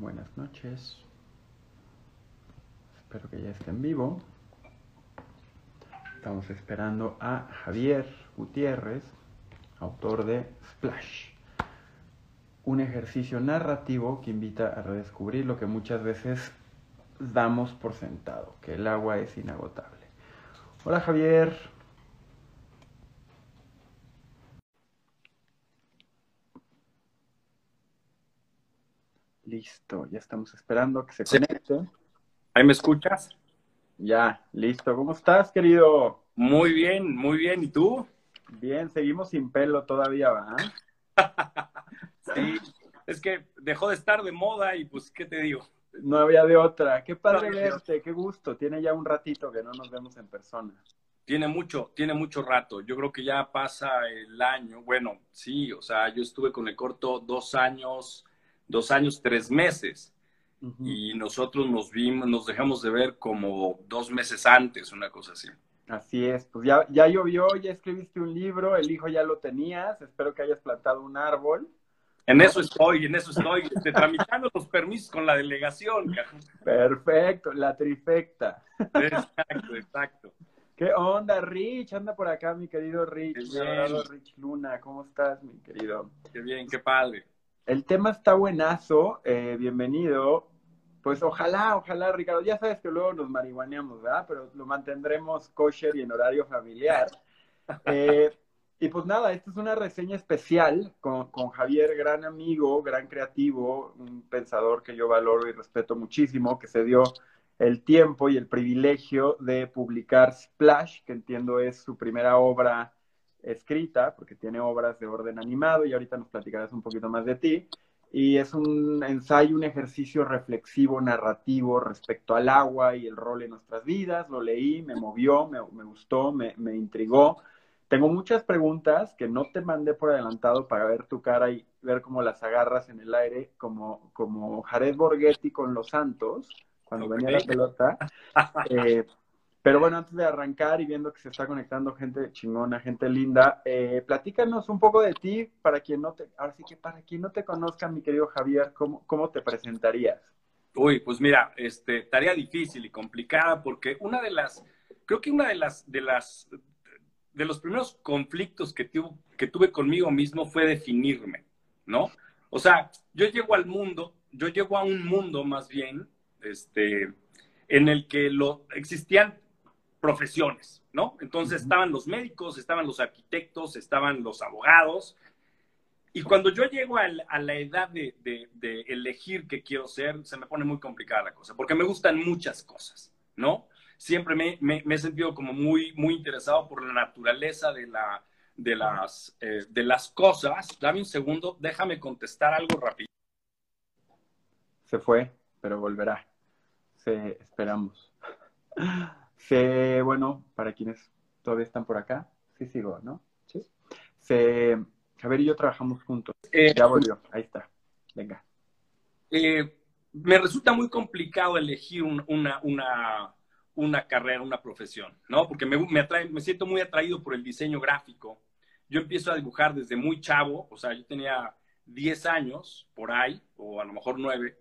Buenas noches. Espero que ya esté en vivo. Estamos esperando a Javier Gutiérrez, autor de Splash, un ejercicio narrativo que invita a redescubrir lo que muchas veces damos por sentado, que el agua es inagotable. Hola Javier. Listo, ya estamos esperando que se conecte. ¿Ahí me escuchas? Ya, listo. ¿Cómo estás, querido? Muy bien, muy bien. ¿Y tú? Bien, seguimos sin pelo todavía, ¿va? Sí. Es que dejó de estar de moda y pues, ¿qué te digo? No había de otra. Qué padre verte, qué gusto. Tiene ya un ratito que no nos vemos en persona. Tiene mucho, tiene mucho rato. Yo creo que ya pasa el año. Bueno, sí, o sea, yo estuve con el corto dos años, dos años, tres meses. Y nosotros nos vimos, nos dejamos de ver como dos meses antes, una cosa así. Así es, pues ya, ya llovió, ya escribiste un libro, el hijo ya lo tenías, espero que hayas plantado un árbol. En eso estoy, en eso estoy, este, tramitando los permisos con la delegación. Perfecto, la trifecta. Exacto, exacto. ¿Qué onda, Rich? Anda por acá, mi querido Rich, Rich Luna. ¿Cómo estás, mi querido? Qué bien, qué padre. El tema está buenazo, eh, bienvenido. Pues ojalá, ojalá, Ricardo. Ya sabes que luego nos marihuaneamos, ¿verdad? Pero lo mantendremos kosher y en horario familiar. Eh, y pues nada, esta es una reseña especial con, con Javier, gran amigo, gran creativo, un pensador que yo valoro y respeto muchísimo, que se dio el tiempo y el privilegio de publicar Splash, que entiendo es su primera obra escrita, porque tiene obras de orden animado y ahorita nos platicarás un poquito más de ti. Y es un ensayo, un ejercicio reflexivo, narrativo respecto al agua y el rol en nuestras vidas. Lo leí, me movió, me, me gustó, me, me intrigó. Tengo muchas preguntas que no te mandé por adelantado para ver tu cara y ver cómo las agarras en el aire, como, como Jared Borghetti con los Santos, cuando Ok. venía la pelota. Eh, pero bueno, antes de arrancar y viendo que se está conectando gente chingona, gente linda, eh, platícanos un poco de ti para quien no te, ahora sí que para quien no te conozca, mi querido Javier, ¿cómo, cómo te presentarías? Uy, pues mira, este, tarea difícil y complicada porque una de las, creo que una de las, de las, de los primeros conflictos que, tuve, que tuve conmigo mismo fue definirme, ¿no? O sea, yo llego al mundo, yo llego a un mundo más bien, este, en el que lo, existían profesiones, ¿no? Entonces Ujú. estaban los médicos, estaban los arquitectos, estaban los abogados, y cuando yo llego al- a la edad de, de- de elegir qué quiero ser, se me pone muy complicada la cosa, porque me gustan muchas cosas, ¿no? Siempre me, me- me he sentido como muy, muy interesado por la naturaleza de, la, de, las, eh, de las cosas. Dame un segundo, déjame contestar algo rápido. Se fue, pero volverá. Se, esperamos. Se, bueno, para quienes todavía están por acá, sí sigo, ¿no? Sí. Se, Javier y yo trabajamos juntos. Eh, Ya volvió, ahí está. Venga. eh, me resulta muy complicado elegir un- una, una, una carrera, una profesión, ¿no? Porque me, me, atrae, me siento muy atraído por el diseño gráfico. Yo empiezo a dibujar desde muy chavo, o sea, yo tenía 10 años por ahí, o a lo mejor 9,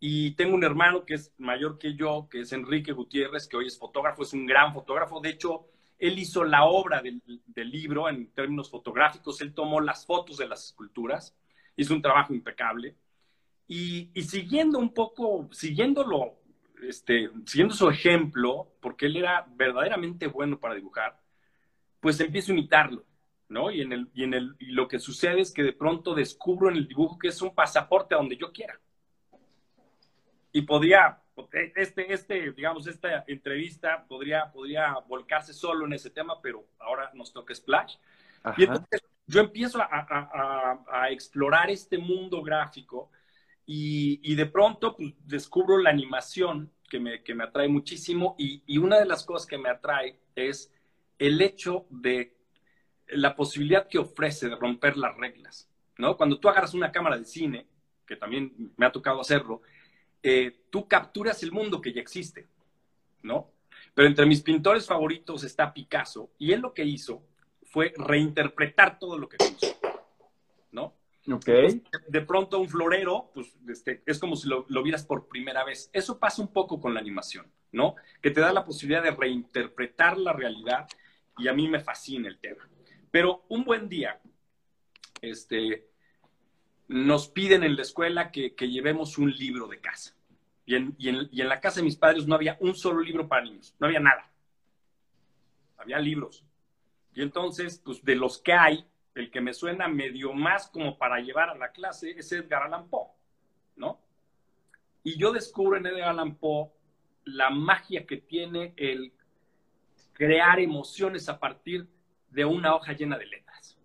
y tengo un hermano que es mayor que yo, que es Enrique Gutiérrez, que hoy es fotógrafo, es un gran fotógrafo. De hecho, él hizo la obra del, libro en términos fotográficos, él tomó las fotos de las esculturas, hizo un trabajo impecable. Y, y siguiendo un poco, siguiéndolo, este, siguiendo su ejemplo, porque él era verdaderamente bueno para dibujar, pues empiezo a imitarlo, ¿no? Y, en el, y, en el, y lo que sucede es que de pronto descubro en el dibujo que es un pasaporte a donde yo quiera. Y podría, este, este, digamos, esta entrevista podría, podría volcarse solo en ese tema, pero ahora nos toca Splash. Ajá. Y entonces yo empiezo a, a, a, a explorar este mundo gráfico y, y, de pronto pues, descubro la animación que me, que me atrae muchísimo y, y, una de las cosas que me atrae es el hecho de la posibilidad que ofrece de romper las reglas, ¿no? Cuando tú agarras una cámara de cine, que también me ha tocado hacerlo, eh, tú capturas el mundo que ya existe, ¿no? Pero entre mis pintores favoritos está Picasso y él lo que hizo fue reinterpretar todo lo que conoció, ¿no? Ok. de pronto un florero, pues este, es como si lo, lo, vieras por primera vez. Eso pasa un poco con la animación, ¿no? Que te da la posibilidad de reinterpretar la realidad y a mí me fascina el tema. Pero un buen día, este, nos piden en la escuela que, llevemos un libro de casa. Y en la casa de mis padres no había un solo libro para niños, no había nada. Había libros. Y entonces, pues de los que hay, el que me suena medio más como para llevar a la clase es Edgar Allan Poe, ¿no? Y yo descubro en Edgar Allan Poe la magia que tiene el crear emociones a partir de una hoja llena de letras.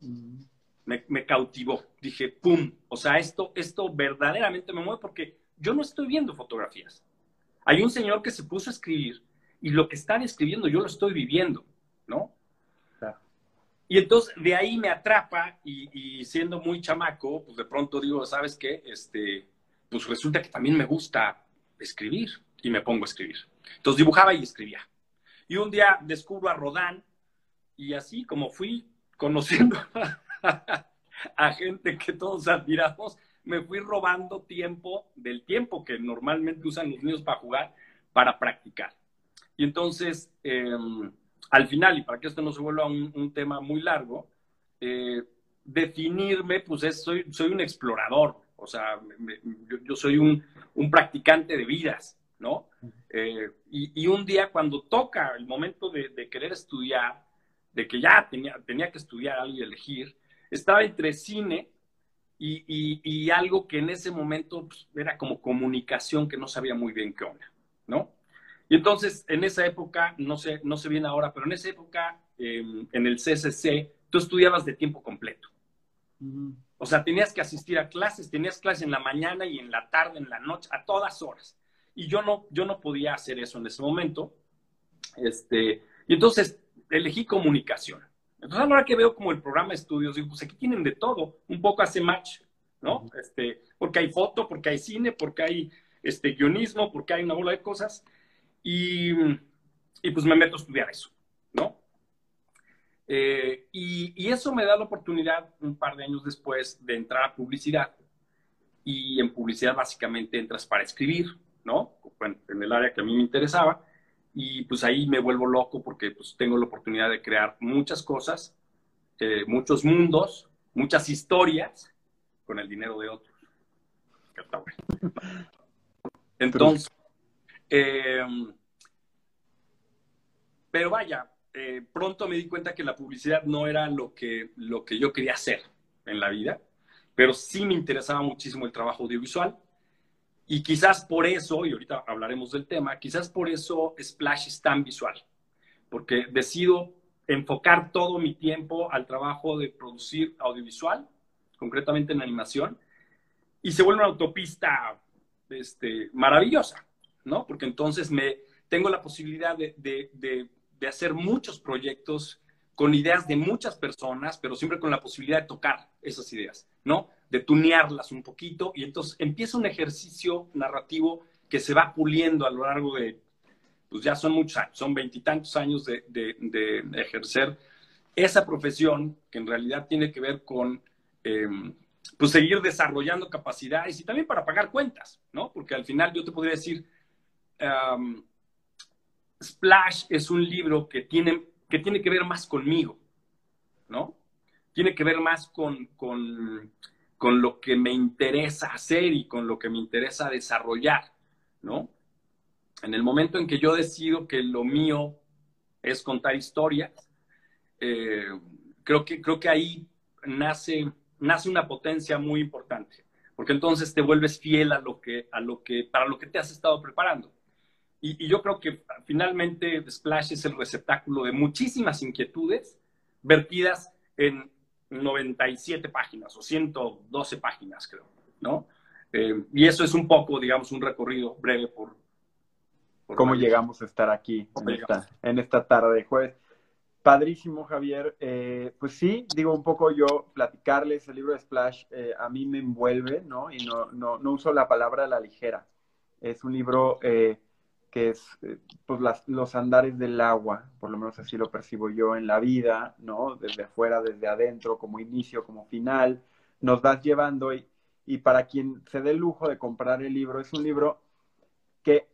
Mm. Me, me, cautivó. Dije, ¡pum! O sea, esto, esto verdaderamente me mueve porque yo no estoy viendo fotografías. Hay un señor que se puso a escribir y lo que están escribiendo yo lo estoy viviendo, ¿no? Y entonces de ahí me atrapa y, y, siendo muy chamaco, pues de pronto digo, ¿sabes qué? Este, pues resulta que también me gusta escribir y me pongo a escribir. Entonces dibujaba y escribía. Y un día descubro a Rodán y así como fui conociendo a, gente que todos admiramos, me fui robando tiempo del tiempo que normalmente usan los niños para jugar, para practicar. Y entonces... Eh, al final, y para que esto no se vuelva un, un tema muy largo, eh, definirme, pues es, soy, soy un explorador, o sea, me, yo, yo, soy un, un, practicante de vidas, ¿no? Eh, y, y, un día cuando toca el momento de, de, querer estudiar, de que ya tenía, tenía que estudiar y elegir, estaba entre cine y, y, y algo que en ese momento pues, era como comunicación que no sabía muy bien qué onda, ¿no? Y entonces, en esa época, no sé, no sé bien ahora, pero en esa época, eh, en el CCC, tú estudiabas de tiempo completo. Uh -huh. O sea, tenías que asistir a clases, tenías clases en la mañana y en la tarde, en la noche, a todas horas. Y yo no, yo no podía hacer eso en ese momento. Este, y entonces elegí comunicación. Entonces, a la hora que veo como el programa de estudios, digo, pues aquí tienen de todo, un poco hace match, ¿no? Uh -huh. este, porque hay foto, porque hay cine, porque hay este, guionismo, porque hay una bola de cosas. Y, y, pues me meto a estudiar eso, ¿no? Eh, y, y, eso me da la oportunidad, un par de años después, de entrar a publicidad. Y en publicidad básicamente entras para escribir, ¿no? En el área que a mí me interesaba. Y pues ahí me vuelvo loco porque pues tengo la oportunidad de crear muchas cosas, eh, muchos mundos, muchas historias con el dinero de otros. Entonces, eh, pero vaya, eh, pronto me di cuenta que la publicidad no era lo que, lo que yo quería hacer en la vida, pero sí me interesaba muchísimo el trabajo audiovisual. Y quizás por eso, y ahorita hablaremos del tema, quizás por eso Splash es tan visual, porque decido enfocar todo mi tiempo al trabajo de producir audiovisual, concretamente en animación, y se vuelve una autopista este, maravillosa. ¿no? Porque entonces me, tengo la posibilidad de, de, de, de, hacer muchos proyectos con ideas de muchas personas, pero siempre con la posibilidad de tocar esas ideas, ¿no? De tunearlas un poquito y entonces empieza un ejercicio narrativo que se va puliendo a lo largo de, pues ya son muchos años, son veintitantos años de, de, ejercer esa profesión que en realidad tiene que ver con eh, pues seguir desarrollando capacidades y también para pagar cuentas, ¿no? Porque al final yo te podría decir, Splash es un libro que tiene, que tiene que ver más conmigo, ¿no? Tiene que ver más con, con lo que me interesa hacer y con lo que me interesa desarrollar, ¿no? En el momento en que yo decido que lo mío es contar historias, eh, creo, que, creo que ahí nace, nace una potencia muy importante, porque entonces te vuelves fiel a lo que, a lo que, para lo que te has estado preparando. Y, y, yo creo que finalmente Splash es el receptáculo de muchísimas inquietudes vertidas en 97 páginas o 112 páginas, creo, ¿no? Eh, y eso es un poco, digamos, un recorrido breve por... por ¿Cómo llegamos a estar aquí en esta, en esta, tarde de jueves? Padrísimo, Javier. Eh, pues sí, digo un poco yo, platicarles el libro de Splash eh, a mí me envuelve, ¿no? Y no, no, no uso la palabra a la ligera. Es un libro eh, que es pues, las, los andares del agua, por lo menos así lo percibo yo en la vida, ¿no? Desde afuera, desde adentro, como inicio, como final, nos vas llevando y, y para quien se dé el lujo de comprar el libro, es un libro que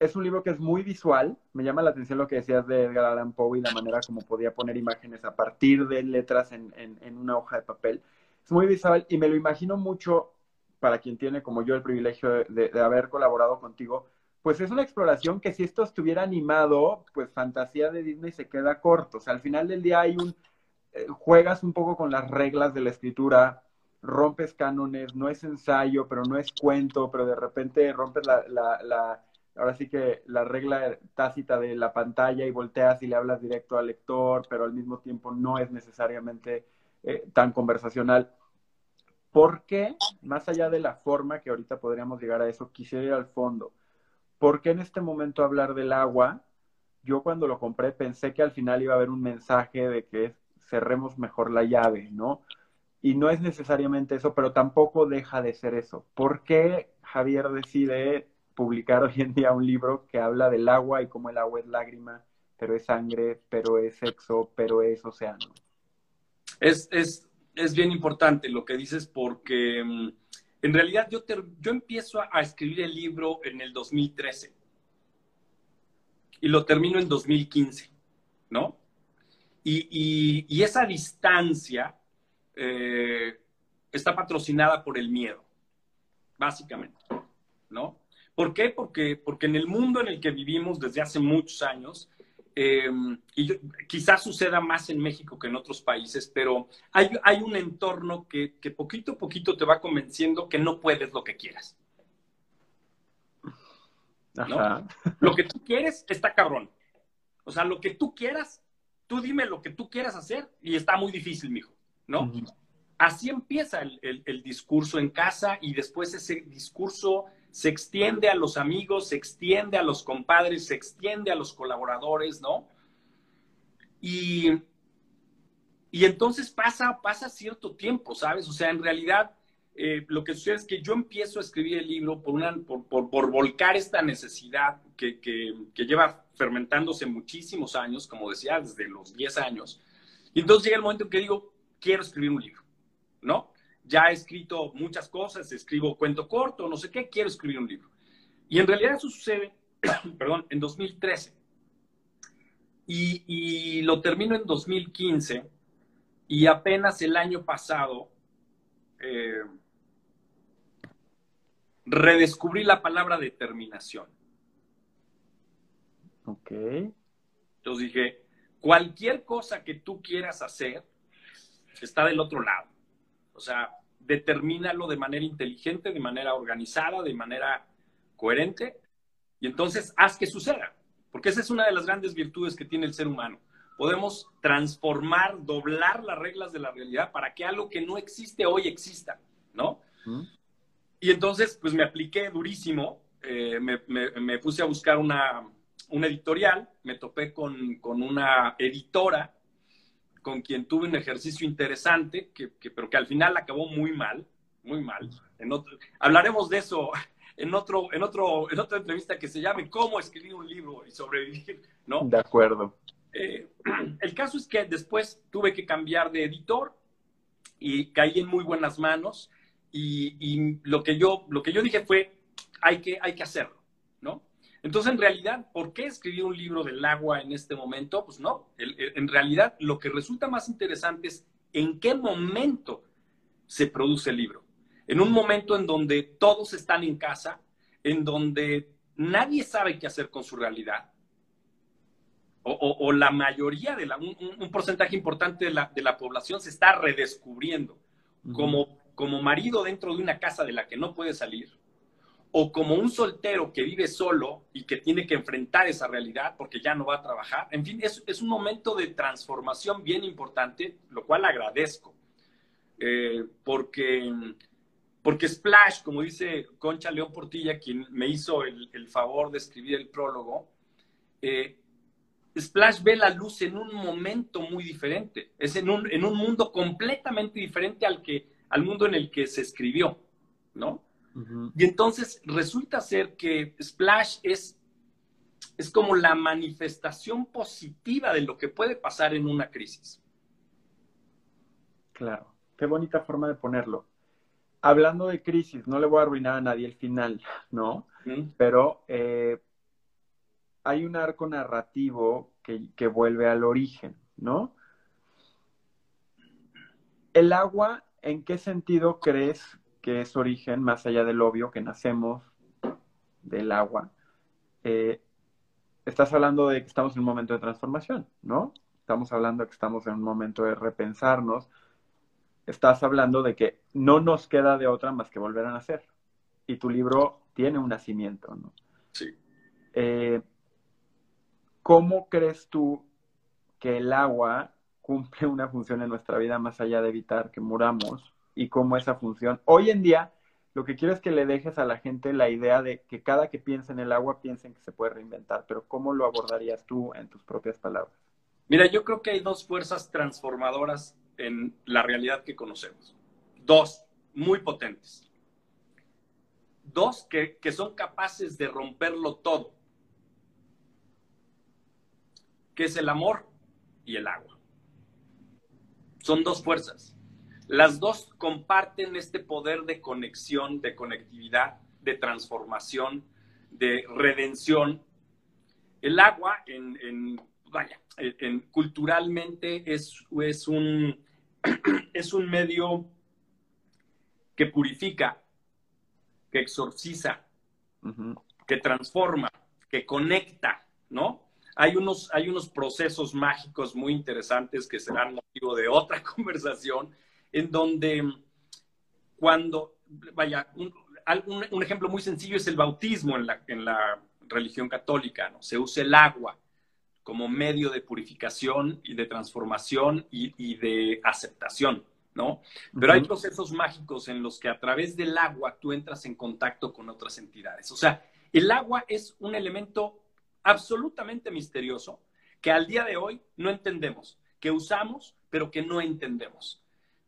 es un libro que es muy visual. Me llama la atención lo que decías de Edgar Allan Poe y la manera como podía poner imágenes a partir de letras en, en, una hoja de papel. Es muy visual y me lo imagino mucho para quien tiene como yo el privilegio de, haber colaborado contigo. Pues es una exploración que si esto estuviera animado, pues fantasía de Disney se queda corto. O sea, al final del día hay un, eh, juegas un poco con las reglas de la escritura, rompes cánones, no es ensayo, pero no es cuento, pero de repente rompes la, la ahora sí que la regla tácita de la pantalla y volteas y le hablas directo al lector, pero al mismo tiempo no es necesariamente eh, tan conversacional. ¿Por qué, más allá de la forma que ahorita podríamos llegar a eso, quisiera ir al fondo? ¿Por qué en este momento hablar del agua? Yo cuando lo compré pensé que al final iba a haber un mensaje de que cerremos mejor la llave, ¿no? Y no es necesariamente eso, pero tampoco deja de ser eso. ¿Por qué Javier decide publicar hoy en día un libro que habla del agua y cómo el agua es lágrima, pero es sangre, pero es sexo, pero es océano. Es, es, es bien importante lo que dices porque mm, en realidad yo, yo empiezo a, escribir el libro en el 2013 y lo termino en 2015, ¿no? Y, y, esa distancia eh, está patrocinada por el miedo, básicamente, ¿no? ¿Por qué? Porque, porque en el mundo en el que vivimos desde hace muchos años, eh, y quizás suceda más en México que en otros países, pero hay, hay un entorno que, poquito a poquito te va convenciendo que no puedes lo que quieras. Lo que tú quieres está cabrón. O sea, lo que tú quieras, tú dime lo que tú quieras hacer y está muy difícil, mijo, ¿no? Así empieza el, el, discurso en casa y después ese discurso se extiende a los amigos, se extiende a los compadres, se extiende a los colaboradores, ¿no? Y, y entonces pasa, pasa cierto tiempo, ¿sabes? O sea, en realidad eh, lo que sucede es que yo empiezo a escribir el libro por, una, por, volcar esta necesidad que, que, lleva fermentándose muchísimos años, como decía, desde los 10 años. Y entonces llega el momento en que digo, quiero escribir un libro, ¿no? Ya he escrito muchas cosas, escribo cuento corto, no sé qué, quiero escribir un libro. Y en realidad eso sucede, perdón, en 2013. Y, lo termino en 2015 y apenas el año pasado eh, redescubrí la palabra determinación. Ok. Entonces dije, cualquier cosa que tú quieras hacer está del otro lado. O sea, determínalo de manera inteligente, de manera organizada, de manera coherente, y entonces haz que suceda, porque esa es una de las grandes virtudes que tiene el ser humano. Podemos transformar, doblar las reglas de la realidad para que algo que no existe hoy exista, ¿no? Y entonces, pues me apliqué durísimo, eh, me, puse a buscar una, editorial, me topé con, con una editora con quien tuve un ejercicio interesante, que, pero que al final acabó muy mal, muy mal. En otro, hablaremos de eso en, otro, en, otro, en otra entrevista que se llame Cómo escribir un libro y sobrevivir, ¿no? De acuerdo. Eh, el caso es que después tuve que cambiar de editor y caí en muy buenas manos y, y lo, que yo, lo que yo dije fue, hay que, hay que hacerlo. Entonces, en realidad, ¿por qué escribir un libro del agua en este momento? Pues no, en realidad lo que resulta más interesante es en qué momento se produce el libro. En un momento en donde todos están en casa, en donde nadie sabe qué hacer con su realidad, o, la mayoría de la, un, porcentaje importante de la, de la, población se está redescubriendo como, como marido dentro de una casa de la que no puede salir, o como un soltero que vive solo y que tiene que enfrentar esa realidad porque ya no va a trabajar. En fin, es, es un momento de transformación bien importante, lo cual agradezco, eh, porque, porque Splash, como dice Concha León Portilla, quien me hizo el, el favor de escribir el prólogo, eh, Splash ve la luz en un momento muy diferente, es en un, en un mundo completamente diferente al, que, al mundo en el que se escribió, ¿no? Y entonces resulta ser que Splash es, es como la manifestación positiva de lo que puede pasar en una crisis. Claro. qué bonita forma de ponerlo. Hablando de crisis, no le voy a arruinar a nadie el final, ¿no? Pero eh, hay un arco narrativo que, que vuelve al origen, ¿no? El agua, ¿en qué sentido crees que es origen, más allá del obvio, que nacemos del agua? Eh, estás hablando de que estamos en un momento de transformación, ¿no? Estamos hablando de que estamos en un momento de repensarnos. Estás hablando de que no nos queda de otra más que volver a nacer. Y tu libro tiene un nacimiento, ¿no? Sí. Eh, ¿Cómo crees tú que el agua cumple una función en nuestra vida más allá de evitar que muramos? Y cómo esa función, hoy en día, lo que quiero es que le dejes a la gente la idea de que cada que piense en el agua piensen que se puede reinventar, pero ¿cómo lo abordarías tú en tus propias palabras? Mira, yo creo que hay dos fuerzas transformadoras en la realidad que conocemos. Dos, muy potentes. Dos que, que son capaces de romperlo todo, que es el amor y el agua. Son dos fuerzas. Las dos comparten este poder de conexión, de conectividad, de transformación, de redención. El agua, en, vaya, en, culturalmente es, es, un, es un medio que purifica, que exorciza, que transforma, que conecta, ¿no? Hay unos, hay unos procesos mágicos muy interesantes que serán motivo de otra conversación, en donde cuando, vaya, un, un, ejemplo muy sencillo es el bautismo en la, en la religión católica, ¿no? Se usa el agua como medio de purificación y de transformación y, y de aceptación, ¿no? Pero hay procesos mágicos en los que a través del agua tú entras en contacto con otras entidades. O sea, el agua es un elemento absolutamente misterioso que al día de hoy no entendemos, que usamos, pero que no entendemos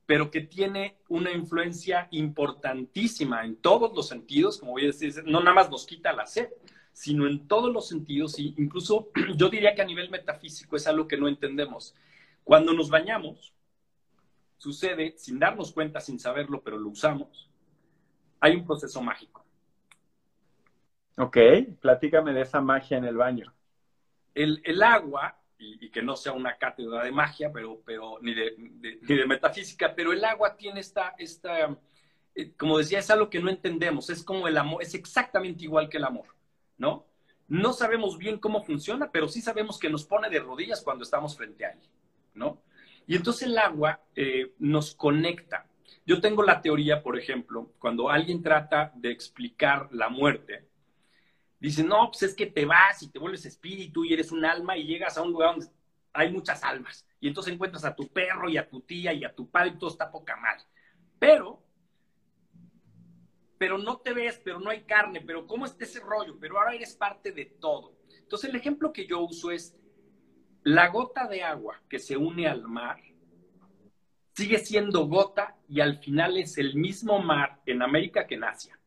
pero que tiene una influencia importantísima en todos los sentidos, como voy a decir, no nada más nos quita la sed, sino en todos los sentidos, y incluso yo diría que a nivel metafísico es algo que no entendemos. Cuando nos bañamos, sucede, sin darnos cuenta, sin saberlo, pero lo usamos, hay un proceso mágico. Ok, platícame de esa magia en el baño. El, el agua y, que no sea una cátedra de magia, pero, pero ni, de, ni de metafísica, pero el agua tiene esta, esta eh, como decía, es algo que no entendemos, es como el amor, es exactamente igual que el amor, ¿no? No sabemos bien cómo funciona, pero sí sabemos que nos pone de rodillas cuando estamos frente a él, ¿no? Y entonces el agua eh, nos conecta. Yo tengo la teoría, por ejemplo, cuando alguien trata de explicar la muerte, Dicen, no, pues es que te vas y te vuelves espíritu y eres un alma y llegas a un lugar donde hay muchas almas. Y entonces encuentras a tu perro y a tu tía y a tu padre y todo está poca mal. Pero, pero no te ves, pero no hay carne, pero ¿cómo está ese rollo? Pero ahora eres parte de todo. Entonces el ejemplo que yo uso es la gota de agua que se une al mar sigue siendo gota y al final es el mismo mar en América que en Asia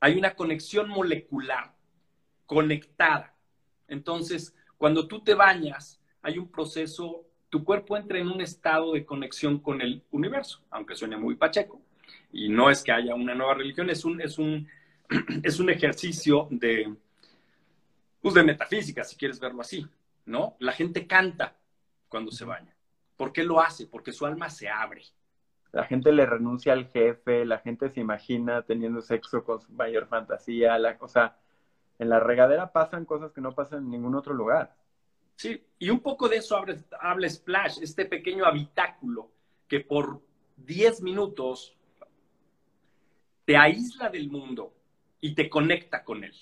hay una conexión molecular conectada. Entonces, cuando tú te bañas, hay un proceso, tu cuerpo entra en un estado de conexión con el universo, aunque suene muy pacheco. Y no es que haya una nueva religión, es un, es un, es un ejercicio de, pues de metafísica, si quieres verlo así, ¿no? La gente canta cuando se baña. ¿Por qué lo hace? Porque su alma se abre la gente le renuncia al jefe, la gente se imagina teniendo sexo con su mayor fantasía, la, o sea, en la regadera pasan cosas que no pasan en ningún otro lugar. Sí, y un poco de eso habla, Splash, este pequeño habitáculo que por 10 minutos te aísla del mundo y te conecta con él.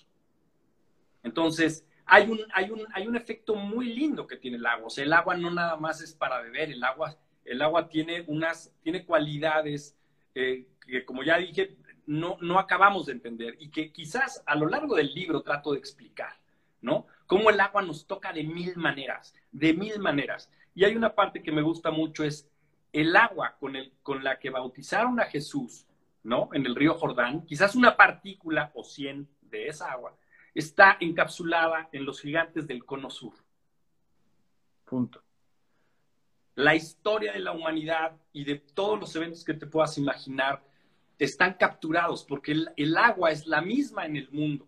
Entonces, hay un, hay un, hay un efecto muy lindo que tiene el agua. O sea, el agua no nada más es para beber, el agua el agua tiene unas, tiene cualidades eh, que, como ya dije, no, no acabamos de entender y que quizás a lo largo del libro trato de explicar, ¿no? Cómo el agua nos toca de mil maneras, de mil maneras. Y hay una parte que me gusta mucho, es el agua con, el, con la que bautizaron a Jesús, ¿no? En el río Jordán, quizás una partícula o cien de esa agua está encapsulada en los gigantes del cono sur. Punto. La historia de la humanidad y de todos los eventos que te puedas imaginar están capturados porque el, agua es la misma en el mundo.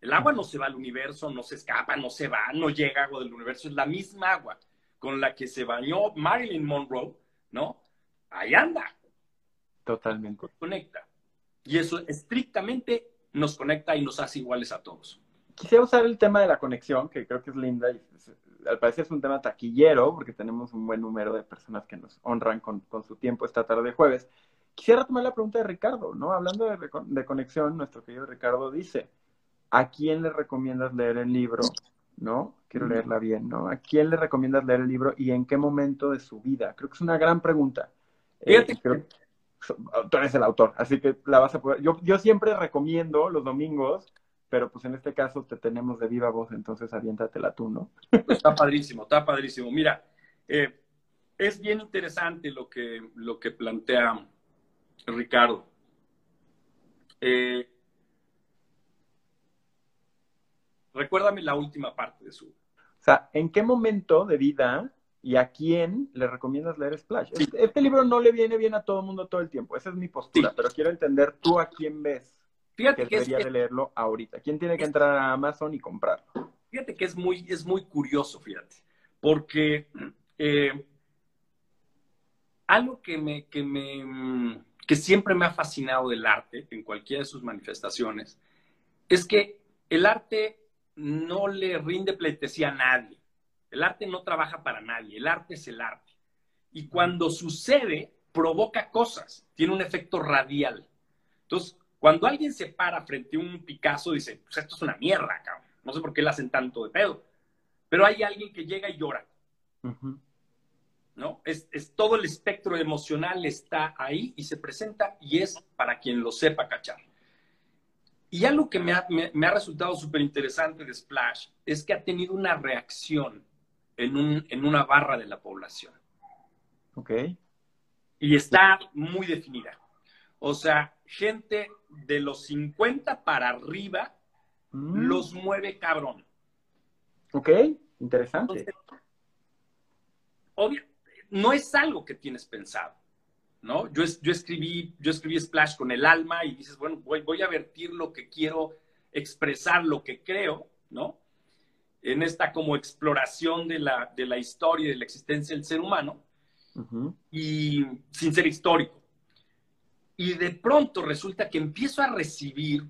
El agua no se va al universo, no se escapa, no se va, no llega agua del universo, es la misma agua con la que se bañó Marilyn Monroe, ¿no? Ahí anda. Totalmente. Conecta. Y eso estrictamente nos conecta y nos hace iguales a todos. Quisiera usar el tema de la conexión, que creo que es linda y al parecer es un tema taquillero, porque tenemos un buen número de personas que nos honran con, su tiempo esta tarde de jueves. Quisiera tomar la pregunta de Ricardo, ¿no? Hablando de, de conexión, nuestro querido Ricardo dice, ¿a quién le recomiendas leer el libro? ¿No? Quiero leerla bien, ¿no? ¿A quién le recomiendas leer el libro y en qué momento de su vida? Creo que es una gran pregunta. Eh, tú eres el autor, así que la vas a poder. Yo, yo siempre recomiendo los domingos pero pues en este caso te tenemos de viva voz, entonces aviéntatela tú, ¿no? Está padrísimo, está padrísimo. Mira, eh, es bien interesante lo que, lo que plantea Ricardo. Eh, recuérdame la última parte de su. O sea, ¿en qué momento de vida y a quién le recomiendas leer Splash? Este, este, libro no le viene bien a todo el mundo todo el tiempo, esa es mi postura, pero quiero entender tú a quién ves. Fíjate que, debería de leerlo ahorita. ¿Quién tiene que entrar a Amazon y comprarlo? Fíjate que es muy, es muy curioso, fíjate, porque eh, algo que me, que me, que siempre me ha fascinado del arte, en cualquiera de sus manifestaciones, es que el arte no le rinde pleitesía a nadie. El arte no trabaja para nadie, el arte es el arte. Y cuando sucede, provoca cosas, tiene un efecto radial. Entonces, cuando alguien se para frente a un Picasso, dice, pues esto es una mierda, cabrón. No sé por qué le hacen tanto de pedo. Pero hay alguien que llega y llora. ¿No? Es, todo el espectro emocional está ahí y se presenta y es para quien lo sepa cachar. Y algo que me ha, me, ha resultado súper interesante de Splash es que ha tenido una reacción en, un, en una barra de la población. Ok. Y está muy definida. O sea, gente de los 50 para arriba mm. los mueve cabrón. Ok, interesante. obvio, no es algo que tienes pensado, ¿no? Yo, yo, escribí, yo escribí Splash con el alma y dices, bueno, voy, voy a vertir lo que quiero expresar, lo que creo, ¿no? En esta como exploración de la, de la historia y de la existencia del ser humano, y sin ser histórico y de pronto resulta que empiezo a recibir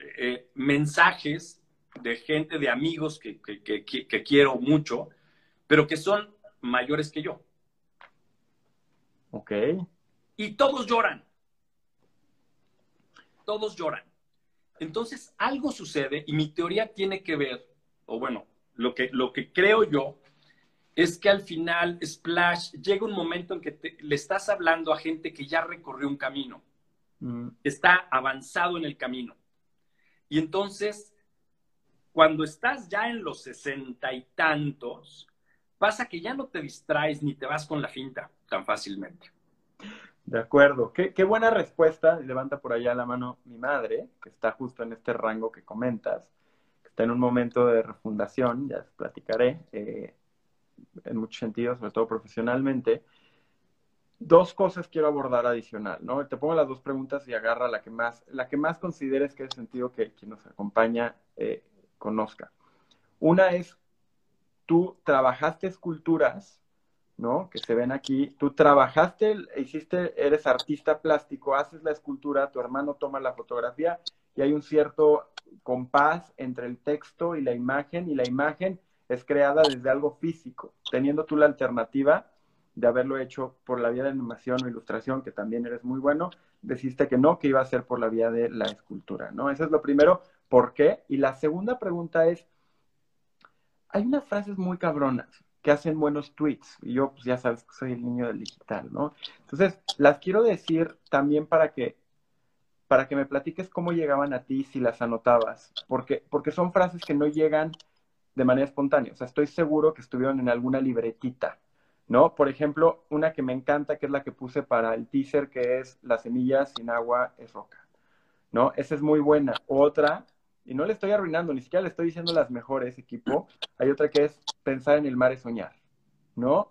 eh, mensajes de gente, de amigos que, quiero mucho, pero que son mayores que yo. Ok. Y todos lloran. Todos lloran. Entonces, algo sucede y mi teoría tiene que ver, o bueno, lo que, lo que creo yo, es que al final Splash llega un momento en que le estás hablando a gente que ya recorrió un camino, mm. está avanzado en el camino. Y entonces, cuando estás ya en los sesenta y tantos, pasa que ya no te distraes ni te vas con la finta tan fácilmente. De acuerdo. Qué, buena respuesta. Levanta por allá la mano mi madre, que está justo en este rango que comentas, que está en un momento de refundación, ya les platicaré. Eh, en muchos sentidos, sobre todo profesionalmente. Dos cosas quiero abordar adicional, ¿no? Te pongo las dos preguntas y agarra la que más, la que más consideres que es sentido que quien nos acompaña eh, conozca. Una es, tú trabajaste esculturas, ¿no? Que se ven aquí. Tú trabajaste, hiciste, eres artista plástico, haces la escultura, tu hermano toma la fotografía y hay un cierto compás entre el texto y la imagen y la imagen es creada desde algo físico, teniendo tú la alternativa de haberlo hecho por la vía de animación o ilustración, que también eres muy bueno, deciste que no, que iba a ser por la vía de la escultura, ¿no? Eso es lo primero, ¿por qué? Y la segunda pregunta es, hay unas frases muy cabronas que hacen buenos tweets, y yo pues ya sabes que soy el niño del digital, ¿no? Entonces, las quiero decir también para que para que me platiques cómo llegaban a ti si las anotabas, porque, porque son frases que no llegan de manera espontánea. O sea, estoy seguro que estuvieron en alguna libretita, ¿no? Por ejemplo, una que me encanta, que es la que puse para el teaser, que es La semilla sin agua es roca, ¿no? Esa es muy buena. Otra, y no le estoy arruinando, ni siquiera le estoy diciendo las mejores, equipo. Hay otra que es Pensar en el mar es soñar, ¿no?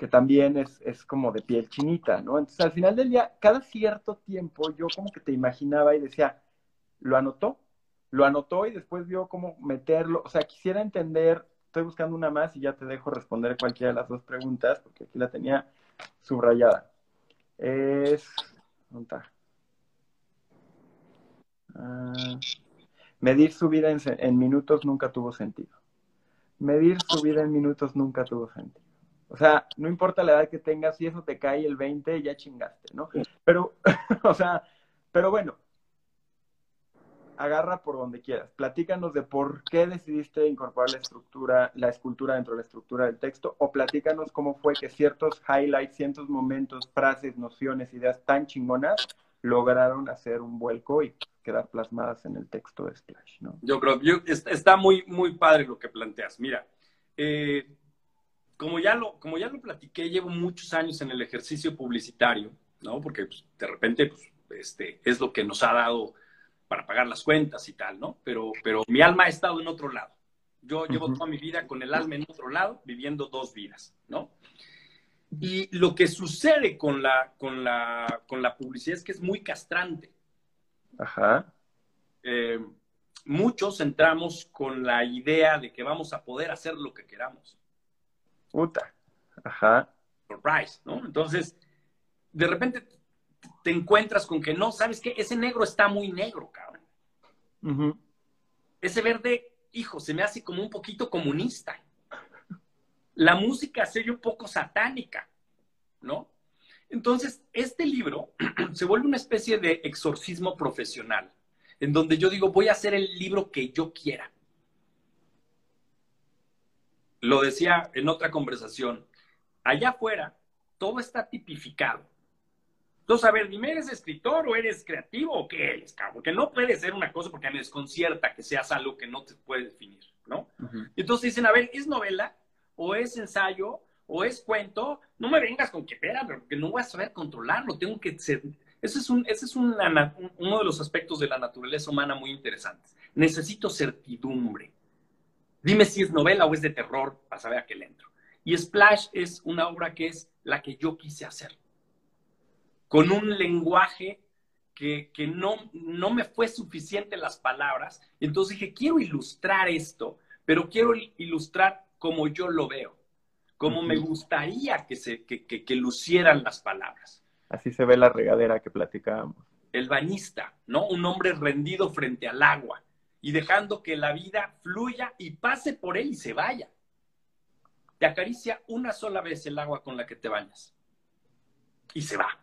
que también es, es como de piel chinita, ¿no? Entonces, al final del día, cada cierto tiempo, yo como que te imaginaba y decía, ¿lo anotó? Lo anotó y después vio cómo meterlo. O sea, quisiera entender, estoy buscando una más y ya te dejo responder cualquiera de las dos preguntas, porque aquí la tenía subrayada. Es. ¿Dónde está? Ah, medir su vida en, en minutos nunca tuvo sentido. Medir su vida en minutos nunca tuvo sentido. O sea, no importa la edad que tengas, si eso te cae el 20, ya chingaste, ¿no? Pero, o sea, pero bueno, agarra por donde quieras. Platícanos de por qué decidiste incorporar la estructura, la escultura dentro de la estructura del texto, o platícanos cómo fue que ciertos highlights, ciertos momentos, frases, nociones, ideas tan chingonas lograron hacer un vuelco y quedar plasmadas en el texto de Splash, ¿no? Yo creo que está muy, muy padre lo que planteas. Mira, eh, como, ya lo, como ya lo platiqué, llevo muchos años en el ejercicio publicitario, ¿no? Porque pues, de repente pues, este, es lo que nos ha dado para pagar las cuentas y tal, ¿no? Pero, pero mi alma ha estado en otro lado. Yo llevo toda mi vida con el alma en otro lado, viviendo dos vidas, ¿no? Y lo que sucede con la, con la, con la publicidad es que es muy castrante. Ajá. Eh, muchos entramos con la idea de que vamos a poder hacer lo que queramos. Puta. Ajá. Por price, ¿no? Entonces, de repente te encuentras con que no, ¿sabes qué? Ese negro está muy negro, cabrón. Ese verde, hijo, se me hace como un poquito comunista. La música se oye un poco satánica, ¿no? Entonces, este libro se vuelve una especie de exorcismo profesional, en donde yo digo, voy a hacer el libro que yo quiera. Lo decía en otra conversación, allá afuera todo está tipificado. Entonces, a ver, dime, ¿eres escritor o eres creativo o qué eres, cabrón? Porque no puede ser una cosa porque me desconcierta que seas algo que no te puede definir, ¿no? Y Entonces dicen, a ver, ¿es novela o es ensayo o es cuento? No me vengas con que, espera, porque no voy a saber controlarlo, tengo que ser... Ese es, un, ese es uno de los aspectos de la naturaleza humana muy interesantes. Necesito certidumbre. Dime si es novela o es de terror para saber a qué le entro. Y Splash es una obra que es la que yo quise hacer con un lenguaje que, no, no me fue suficiente las palabras. Entonces dije, quiero ilustrar esto, pero quiero ilustrar como yo lo veo, como me gustaría que, se, que, que, lucieran las palabras. Así se ve la regadera que platicábamos. El bañista, ¿no? Un hombre rendido frente al agua y dejando que la vida fluya y pase por él y se vaya. Te acaricia una sola vez el agua con la que te bañas y se va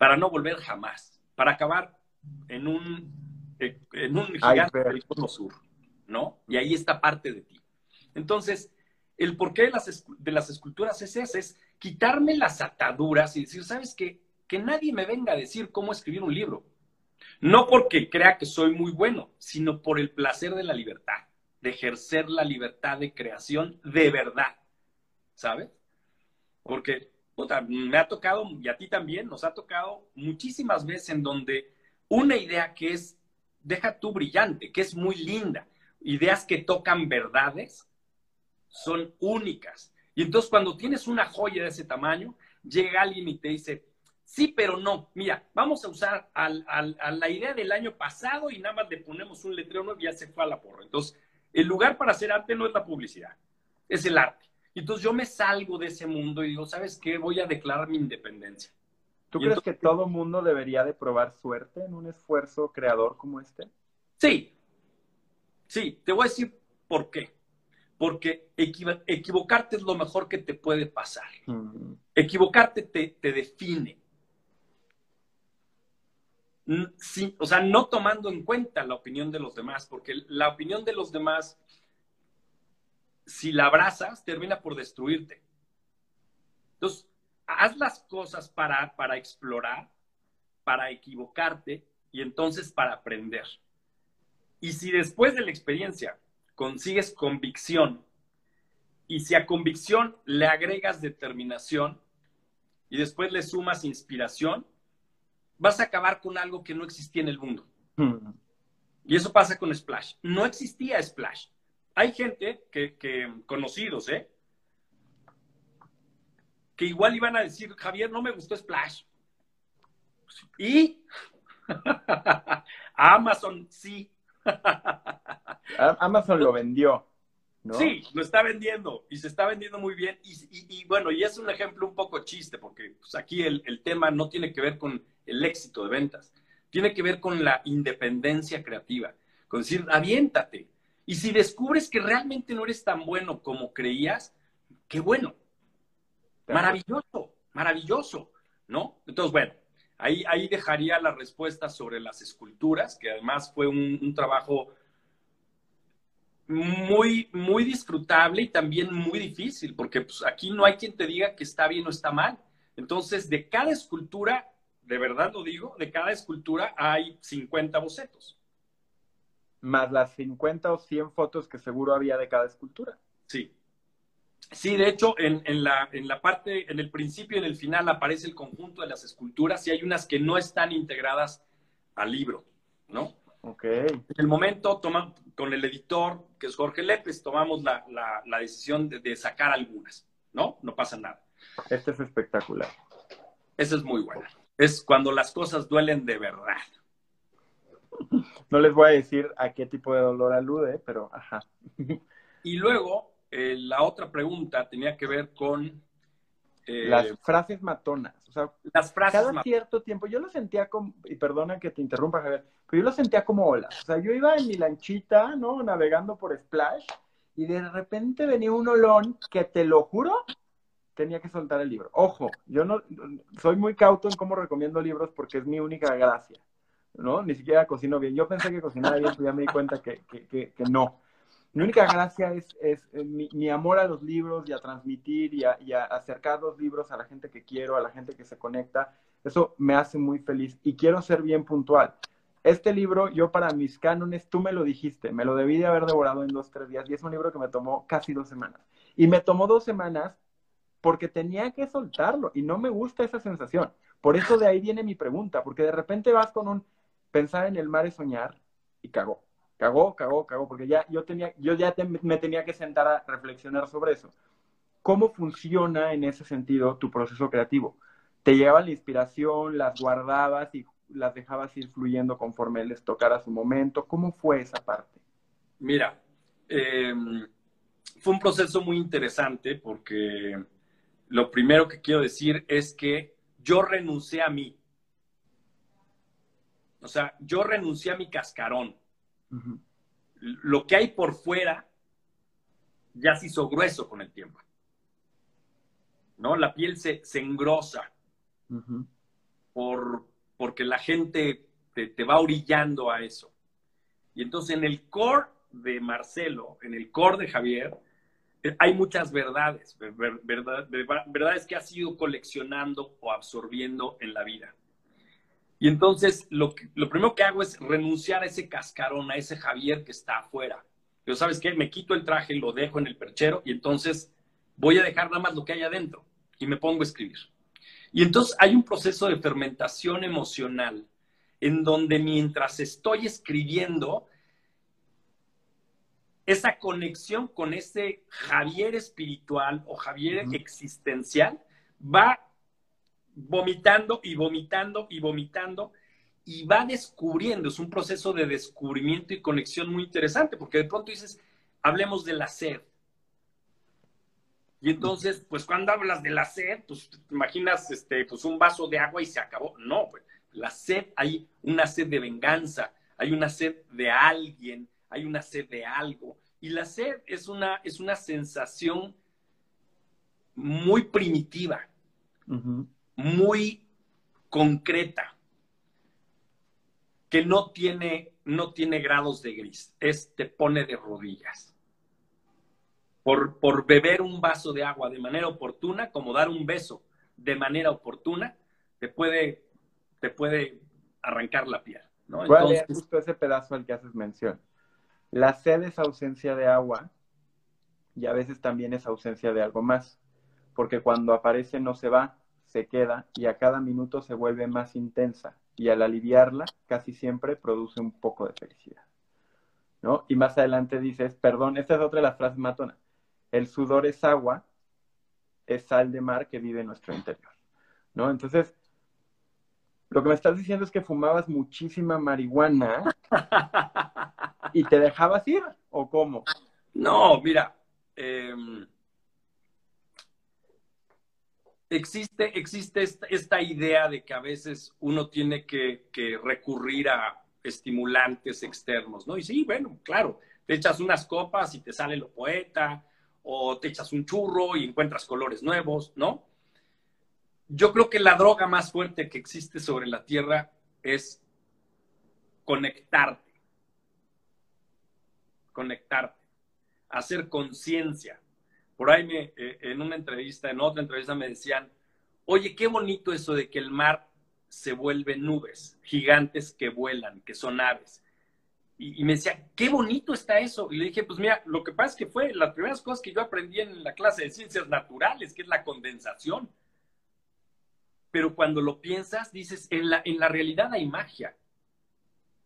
para no volver jamás, para acabar en un, eh, en un gigante del cono sur, ¿no? Y ahí está parte de ti. Entonces, el porqué de las, de las esculturas es ese, es quitarme las ataduras y decir, ¿sabes qué? Que nadie me venga a decir cómo escribir un libro. No porque crea que soy muy bueno, sino por el placer de la libertad, de ejercer la libertad de creación de verdad, ¿sabes? Porque me ha tocado, y a ti también, nos ha tocado muchísimas veces en donde una idea que es, deja tú brillante, que es muy linda, ideas que tocan verdades, son únicas. Y entonces cuando tienes una joya de ese tamaño, llega alguien y te dice, sí, pero no, mira, vamos a usar a la idea del año pasado y nada más le ponemos un letrero nuevo y ya se fue a la porra. Entonces, el lugar para hacer arte no es la publicidad, es el arte. Y entonces yo me salgo de ese mundo y digo, ¿sabes qué? Voy a declarar mi independencia. ¿Tú crees que todo mundo debería de probar suerte en un esfuerzo creador como este? Sí. Sí, te voy a decir por qué. Porque equivocarte es lo mejor que te puede pasar. Mm. Equivocarte te, te define. Sí, o sea, no tomando en cuenta la opinión de los demás, porque la opinión de los demás si la abrazas, termina por destruirte. Entonces, haz las cosas para, para explorar, para equivocarte y entonces para aprender. Y si después de la experiencia consigues convicción y si a convicción le agregas determinación y después le sumas inspiración, vas a acabar con algo que no existía en el mundo. Hmm. Y eso pasa con Splash. No existía Splash hay gente que, conocidos, ¿eh? que igual iban a decir, Javier, no me gustó Splash. Y Amazon sí. Amazon lo vendió. ¿no? Sí, lo está vendiendo y se está vendiendo muy bien. Y, bueno, y es un ejemplo un poco chiste, porque pues, aquí el, el, tema no tiene que ver con el éxito de ventas, tiene que ver con la independencia creativa, con decir, aviéntate. Y si descubres que realmente no eres tan bueno como creías, qué bueno. Maravilloso, maravilloso, ¿no? Entonces, bueno, ahí, ahí dejaría la respuesta sobre las esculturas, que además fue un trabajo muy, muy disfrutable y también muy difícil, porque pues, aquí no hay quien te diga que está bien o está mal. Entonces, de cada escultura, de verdad lo digo, de cada escultura hay 50 bocetos. Más las 50 o 100 fotos que seguro había de cada escultura. Sí. Sí, de hecho, en, en, la, en la parte, en el principio y en el final aparece el conjunto de las esculturas y hay unas que no están integradas al libro, ¿no? Ok. En el momento, toma, con el editor, que es Jorge Lépez, tomamos la, decisión de, sacar algunas, ¿no? No pasa nada. Este es espectacular. Esa es muy buena. Es cuando las cosas duelen de verdad. No les voy a decir a qué tipo de dolor alude, pero ajá. Y luego, eh, la otra pregunta tenía que ver con eh, las frases matonas. O sea, las frases cada cierto tiempo, yo lo sentía como, y perdona que te interrumpa, Javier, pero yo lo sentía como olas. O sea, yo iba en mi lanchita, ¿no? Navegando por Splash, y de repente venía un olón que te lo juro, tenía que soltar el libro. Ojo, yo no soy muy cauto en cómo recomiendo libros porque es mi única gracia, ¿no? Ni siquiera cocino bien. Yo pensé que cocinaba bien, pero ya me di cuenta que, que, que no. Mi única gracia es, es eh, mi, amor a los libros y a transmitir y a, acercar los libros a la gente que quiero, a la gente que se conecta. Eso me hace muy feliz y quiero ser bien puntual. Este libro, yo para mis cánones, tú me lo dijiste, me lo debí de haber devorado en dos, tres días y es un libro que me tomó casi dos semanas. Y me tomó dos semanas porque tenía que soltarlo y no me gusta esa sensación. Por eso de ahí viene mi pregunta, porque de repente vas con un pensar en el mar y soñar y cagó cagó, cagó, cagó, porque ya yo tenía, yo ya me tenía que sentar a reflexionar sobre eso. ¿Cómo funciona en ese sentido tu proceso creativo? ¿Te llegaba la inspiración, las guardabas y las dejabas ir fluyendo conforme les tocara su momento? ¿Cómo fue esa parte? Mira, em, fue un proceso muy interesante porque lo primero que quiero decir es que yo renuncié a mí. O sea, yo renuncié a mi cascarón. Lo que hay por fuera ya se hizo grueso con el tiempo. ¿No? La piel se, engrosa por, porque la gente te, va orillando a eso. Y entonces en el core de Marcelo, en el core de Javier, eh, hay muchas verdades, verdades que has ido coleccionando o absorbiendo en la vida. Y entonces lo, lo primero que hago es renunciar a ese cascarón, a ese Javier que está afuera. Pero ¿sabes qué? Me quito el traje, lo dejo en el perchero y entonces voy a dejar nada más lo que hay adentro y me pongo a escribir. Y entonces hay un proceso de fermentación emocional en donde mientras estoy escribiendo, esa conexión con ese Javier espiritual o Javier existencial va vomitando y vomitando y vomitando y va descubriendo, es un proceso de descubrimiento y conexión muy interesante, porque de pronto dices, hablemos de la sed. Y entonces, pues cuando hablas de la sed, pues te imaginas este, pues un vaso de agua y se acabó. No, pues, la sed, hay una sed de venganza, hay una sed de alguien, hay una sed de algo. Y la sed es una, es una sensación muy primitiva muy concreta, que no tiene, no tiene grados de gris, es te pone de rodillas. Por, por beber un vaso de agua de manera oportuna, como dar un beso de manera oportuna, te puede, te puede arrancar la piel. ¿no? Entonces, justo ese pedazo al que haces mención? La sed es ausencia de agua y a veces también es ausencia de algo más, porque cuando aparece no se va, se queda y a cada minuto se vuelve más intensa y al aliviarla casi siempre produce un poco de felicidad. ¿no? Y más adelante dices, perdón, esta es otra de las frases matonas, el sudor es agua, es sal de mar que vive en nuestro interior, ¿no? Entonces, lo que me estás diciendo es que fumabas muchísima marihuana y te dejabas ir, ¿o cómo? No, mira, em, existe, existe esta, idea de que a veces uno tiene que, recurrir a estimulantes externos, ¿no? Y sí, bueno, claro, te echas unas copas y te sale lo poeta, o te echas un churro y encuentras colores nuevos, ¿no? Yo creo que la droga más fuerte que existe sobre la Tierra es conectarte. Conectarte. Hacer conciencia. Por ahí me, eh, en una entrevista, en otra entrevista me decían, oye, qué bonito eso de que el mar se vuelve nubes, gigantes que vuelan, que son aves. Y, y, me decía, qué bonito está eso. Y le dije, pues mira, lo que pasa es que fue las primeras cosas que yo aprendí en la clase de ciencias naturales, que es la condensación pero cuando lo piensas, dices, en la, en la realidad hay magia.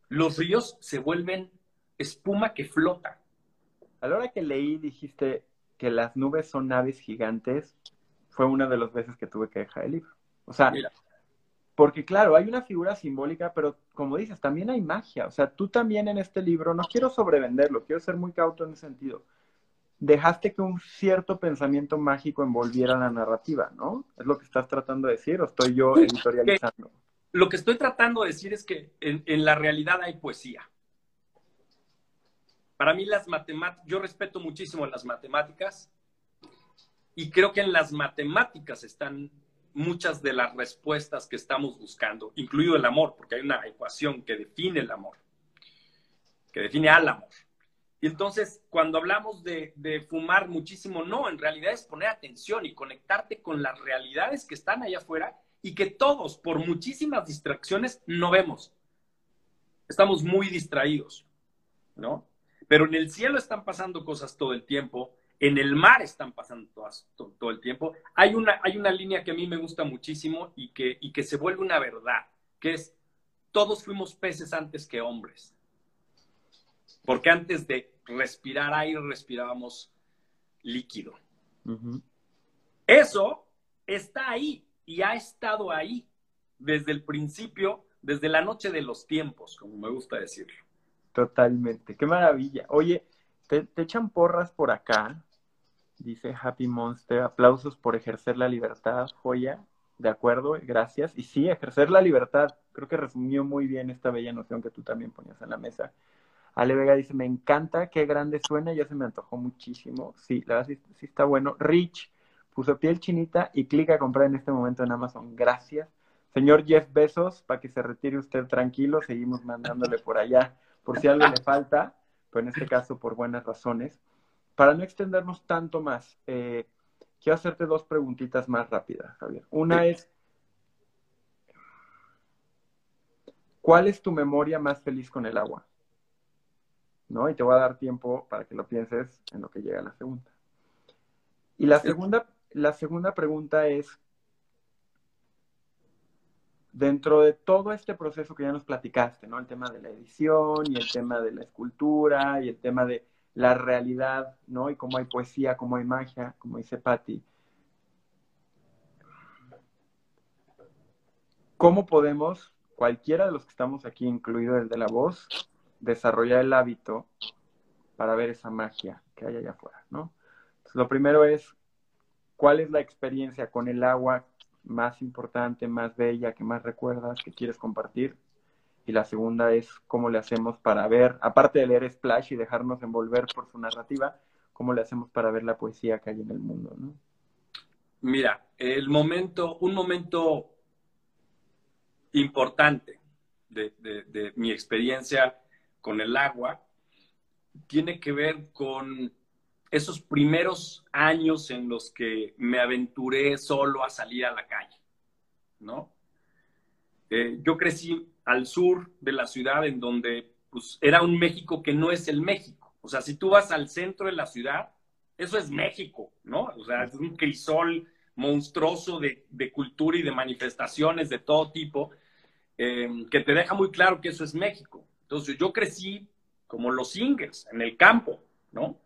Los ríos se vuelven espuma que flota. A la hora que leí dijiste que las nubes son aves gigantes, fue una de las veces que tuve que dejar el libro. O sea, porque claro, hay una figura simbólica, pero como dices, también hay magia. O sea, tú también en este libro, no quiero sobrevenderlo, quiero ser muy cauto en ese sentido dejaste que un cierto pensamiento mágico envolviera la narrativa, ¿no? ¿Es lo que estás tratando de decir o estoy yo editorializando? Lo que estoy tratando de decir es que en, la realidad hay poesía. Para mí las matemáticas, yo respeto muchísimo las matemáticas y creo que en las matemáticas están muchas de las respuestas que estamos buscando, incluido el amor, porque hay una ecuación que define el amor, que define al amor. Y entonces, cuando hablamos de, fumar muchísimo, no, en realidad es poner atención y conectarte con las realidades que están allá afuera y que todos, por muchísimas distracciones, no vemos. Estamos muy distraídos, ¿no? Pero en el cielo están pasando cosas todo el tiempo, en el mar están pasando todo, el tiempo. Hay una, hay una línea que a mí me gusta muchísimo y que, y que se vuelve una verdad, que es, todos fuimos peces antes que hombres. Porque antes de respirar aire, respirábamos líquido. Eso está ahí y ha estado ahí desde el principio, desde la noche de los tiempos, como me gusta decirlo. Totalmente, qué maravilla. Oye, te, echan porras por acá, dice Happy Monster, aplausos por ejercer la libertad, joya, de acuerdo, gracias. Y sí, ejercer la libertad, creo que resumió muy bien esta bella noción que tú también ponías en la mesa. Ale Vega dice, me encanta, qué grande suena, ya se me antojó muchísimo. Sí, la verdad sí, está bueno. Rich puso piel chinita y clica a comprar en este momento en Amazon. Gracias. Señor Jeff Besos, para que se retire usted tranquilo, seguimos mandándole por allá por si algo le falta, pero en este caso por buenas razones. Para no extendernos tanto más, eh, quiero hacerte dos preguntitas más rápidas, Javier. Una es, ¿cuál es tu memoria más feliz con el agua? ¿no? Y te voy a dar tiempo para que lo pienses en lo que llega la segunda. Y la segunda, la segunda pregunta es, dentro de todo este proceso que ya nos platicaste, ¿no? El tema de la edición y el tema de la escultura y el tema de la realidad, ¿no? Y cómo hay poesía, cómo hay magia, como dice Patti. ¿Cómo podemos, cualquiera de los que estamos aquí, incluido el de la voz, desarrollar el hábito para ver esa magia que hay allá afuera, ¿no? lo primero es, ¿cuál es la experiencia con el agua más importante, más bella, que más recuerdas, que quieres compartir? Y la segunda es, ¿cómo le hacemos para ver, aparte de leer Splash y dejarnos envolver por su narrativa, cómo le hacemos para ver la poesía que hay en el mundo, ¿no? Mira, el momento, un momento importante de, de mi experiencia con el agua tiene que ver con esos primeros años en los que me aventuré solo a salir a la calle, ¿no? Eh, yo crecí al sur de la ciudad en donde pues, era un México que no es el México. O sea, si tú vas al centro de la ciudad, eso es México, ¿no? O sea, es un crisol monstruoso de, cultura y de manifestaciones de todo tipo eh, que te deja muy claro que eso es México. Entonces yo crecí como los singles, en el campo, ¿no?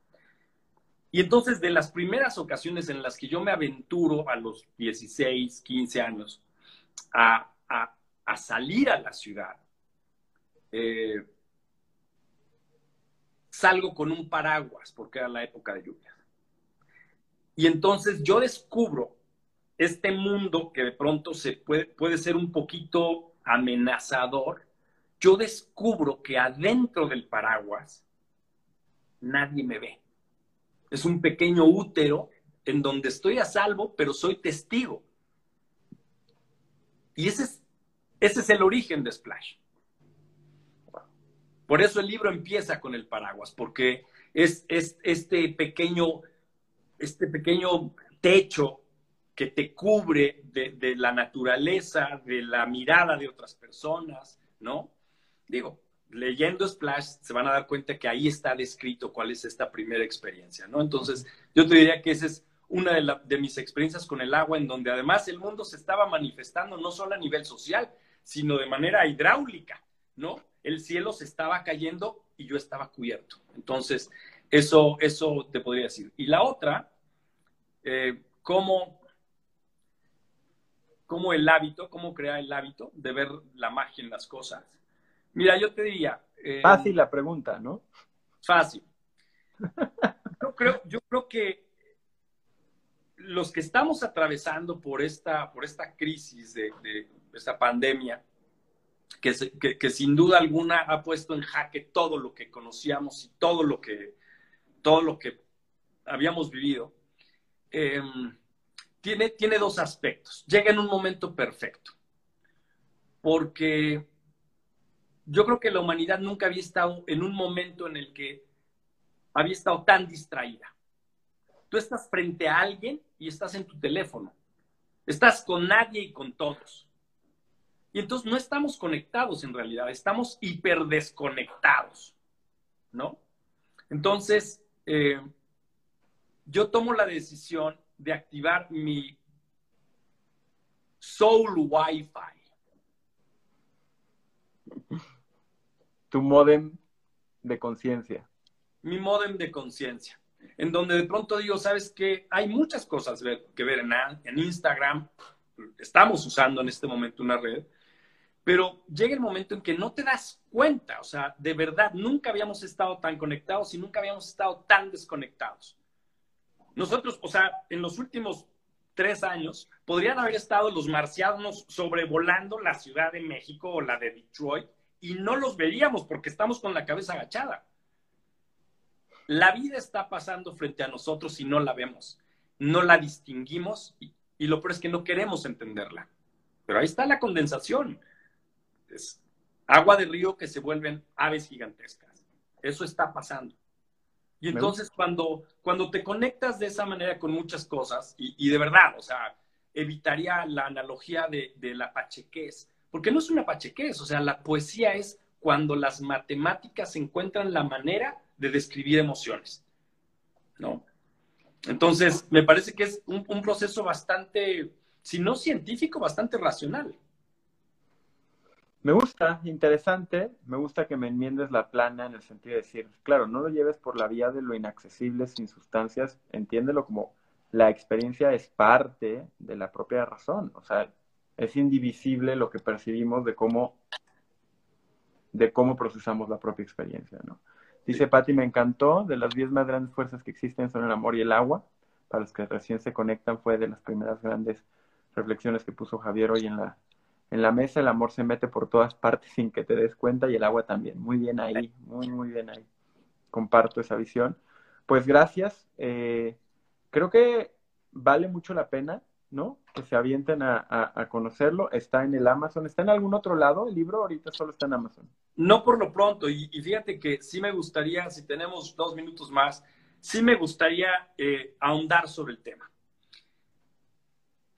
Y entonces, de las primeras ocasiones en las que yo me aventuro a los 16, 15 años a, salir a la ciudad, eh, salgo con un paraguas, porque era la época de lluvia. Y entonces yo descubro este mundo que de pronto se puede, puede ser un poquito amenazador. Yo descubro que adentro del paraguas nadie me ve. Es un pequeño útero en donde estoy a salvo, pero soy testigo. Y ese es, ese es el origen de Splash. Por eso el libro empieza con el paraguas, porque es, es este, pequeño, este pequeño techo que te cubre de, de, la naturaleza, de la mirada de otras personas, ¿no? Digo, leyendo Splash se van a dar cuenta que ahí está descrito cuál es esta primera experiencia, ¿no? Entonces, yo te diría que esa es una de, mis experiencias con el agua, en donde además el mundo se estaba manifestando no solo a nivel social, sino de manera hidráulica, ¿no? El cielo se estaba cayendo y yo estaba cubierto. Entonces, eso, eso te podría decir. Y la otra, eh, cómo, cómo el hábito, cómo crear el hábito de ver la magia en las cosas Mira, yo te diría. Eh, fácil la pregunta, ¿no? Fácil. Yo creo, yo creo que los que estamos atravesando por esta, por esta crisis de, esta pandemia, que, que, sin duda alguna ha puesto en jaque todo lo que conocíamos y todo lo que, todo lo que habíamos vivido, em, tiene, tiene dos aspectos. Llega en un momento perfecto, porque yo creo que la humanidad nunca había estado en un momento en el que había estado tan distraída. Tú estás frente a alguien y estás en tu teléfono. Estás con nadie y con todos. Y entonces no estamos conectados en realidad, estamos hiperdesconectados, ¿no? Entonces, eh, yo tomo la decisión de activar mi Soul Wi-Fi tu modem de conciencia. Mi modem de conciencia, en donde de pronto digo, sabes que hay muchas cosas que ver en, en Instagram, estamos usando en este momento una red, pero llega el momento en que no te das cuenta, o sea, de verdad, nunca habíamos estado tan conectados y nunca habíamos estado tan desconectados. Nosotros, o sea, en los últimos tres años, podrían haber estado los marcianos sobrevolando la Ciudad de México o la de Detroit y no los veríamos porque estamos con la cabeza agachada. La vida está pasando frente a nosotros y no la vemos, no la distinguimos y, lo peor es que no queremos entenderla. Pero ahí está la condensación. Es agua de río que se vuelven aves gigantescas. Eso está pasando. Y entonces cuando, cuando te conectas de esa manera con muchas cosas, y, de verdad, o sea, evitaría la analogía de, de la pachequez, porque no es una pachequez, o sea, la poesía es cuando las matemáticas encuentran la manera de describir emociones, ¿no? Entonces, me parece que es un, proceso bastante, si no científico, bastante racional. Me gusta, interesante, me gusta que me enmiendes la plana en el sentido de decir, claro, no lo lleves por la vía de lo inaccesible sin sustancias, entiéndelo como la experiencia es parte de la propia razón, o sea, es indivisible lo que percibimos de cómo, de cómo procesamos la propia experiencia, ¿no? Dice Patti, me encantó, de las diez más grandes fuerzas que existen son el amor y el agua. Para los que recién se conectan, fue de las primeras grandes reflexiones que puso Javier hoy en la, en la mesa. El amor se mete por todas partes sin que te des cuenta y el agua también. Muy bien ahí, muy, muy bien ahí. Comparto esa visión. Pues gracias. Eh, creo que vale mucho la pena ¿no? Que se avienten a, conocerlo. Está en el Amazon. ¿Está en algún otro lado el libro? Ahorita solo está en Amazon. No por lo pronto. Y, fíjate que sí me gustaría, si tenemos dos minutos más, sí me gustaría eh, ahondar sobre el tema.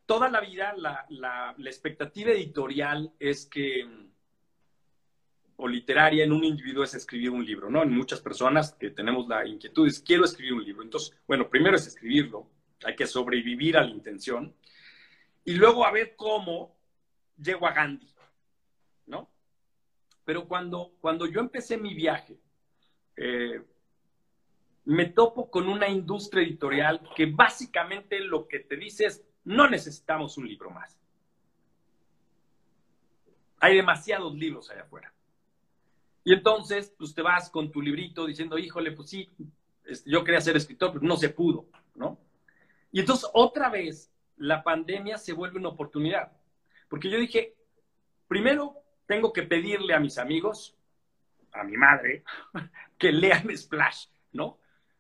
Toda la vida la, la, expectativa editorial es que, o literaria en un individuo es escribir un libro, ¿no? En muchas personas que tenemos la inquietud es, quiero escribir un libro. Entonces, bueno, primero es escribirlo, hay que sobrevivir a la intención y luego a ver cómo llego a Gandhi, ¿no? Pero cuando, cuando yo empecé mi viaje, eh, me topo con una industria editorial que básicamente lo que te dice es, no necesitamos un libro más. Hay demasiados libros allá afuera. Y entonces, pues te vas con tu librito diciendo, híjole, pues sí, este, yo quería ser escritor, pero no se pudo, ¿no? Y entonces otra vez la pandemia se vuelve una oportunidad. Porque yo dije, primero tengo que pedirle a mis amigos, a mi madre, que lean Splash, ¿no?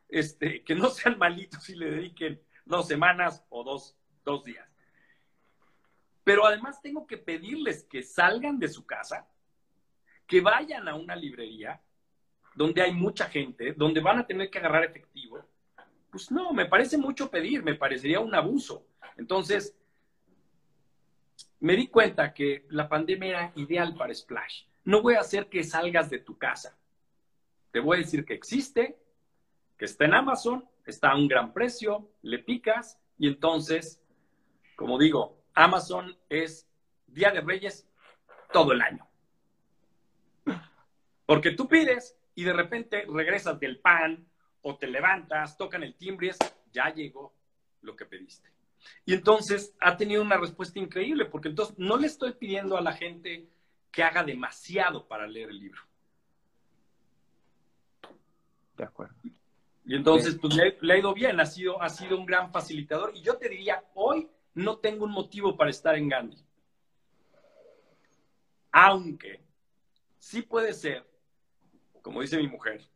Este, que no sean malitos y le dediquen dos semanas o dos, dos días. Pero además tengo que pedirles que salgan de su casa, que vayan a una librería donde hay mucha gente, donde van a tener que agarrar efectivo. Pues no, me parece mucho pedir, me parecería un abuso. Entonces, me di cuenta que la pandemia era ideal para Splash. No voy a hacer que salgas de tu casa. Te voy a decir que existe, que está en Amazon, está a un gran precio, le picas y entonces, como digo, Amazon es Día de Reyes todo el año. Porque tú pides y de repente regresas del pan o te levantas, tocan el timbre y es, ya llegó lo que pediste. Y entonces ha tenido una respuesta increíble, porque entonces no le estoy pidiendo a la gente que haga demasiado para leer el libro. De acuerdo. Y entonces, pues le, ha ido bien, ha sido, ha sido un gran facilitador. Y yo te diría, hoy no tengo un motivo para estar en Gandhi. Aunque sí puede ser, como dice mi mujer,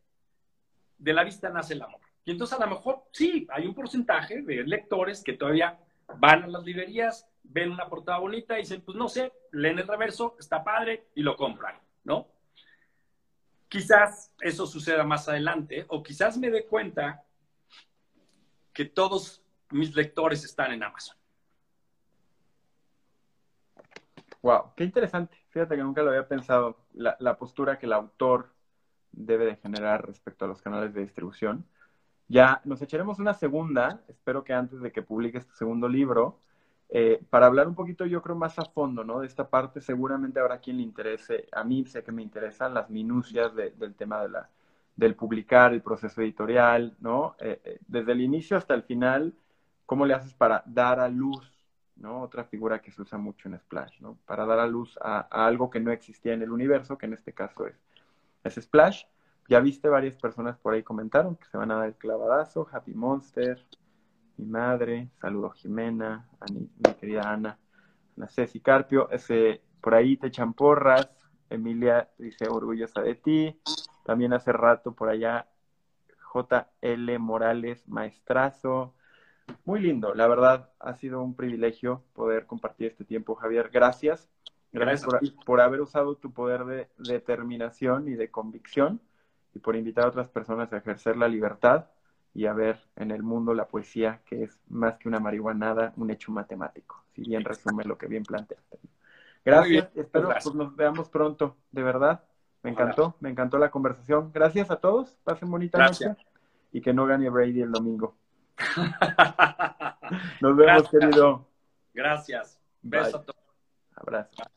de la vista nace el amor. Y entonces a lo mejor sí, hay un porcentaje de lectores que todavía van a las librerías, ven una portada bonita y dicen, pues no sé, leen el reverso, está padre y lo compran, ¿no? Quizás eso suceda más adelante o quizás me dé cuenta que todos mis lectores están en Amazon. Wow, qué interesante. Fíjate que nunca lo había pensado, la, postura que el autor debe de generar respecto a los canales de distribución. Ya nos echaremos una segunda, espero que antes de que publique este segundo libro, eh, para hablar un poquito, yo creo, más a fondo, ¿no? De esta parte, seguramente habrá quien le interese, a mí sé que me interesan las minucias del tema de la, del publicar, el proceso editorial, ¿no? Eh, eh, desde el inicio hasta el final, ¿cómo le haces para dar a luz, ¿no? Otra figura que se usa mucho en Splash, ¿no? Para dar a luz a, algo que no existía en el universo, que en este caso es, es Splash. Ya viste, varias personas por ahí comentaron que se van a dar el clavadazo, Happy Monster, mi madre, saludo Jimena, a mi, querida Ana, Ana Ceci Carpio, ese, por ahí te echan porras, Emilia dice orgullosa de ti, también hace rato por allá JL Morales, maestrazo, muy lindo, la verdad ha sido un privilegio poder compartir este tiempo, Javier, gracias. Gracias, por, haber usado tu poder de determinación y de convicción y por invitar a otras personas a ejercer la libertad y a ver en el mundo la poesía, que es más que una marihuanada, un hecho matemático, si bien resume lo que bien planteaste. Gracias, espero que pues, nos veamos pronto, de verdad. Me encantó, me encantó la conversación. Gracias a todos, pasen bonita noche y que no gane Brady el domingo. Nos vemos, querido. Gracias. Beso a todos. Abrazo.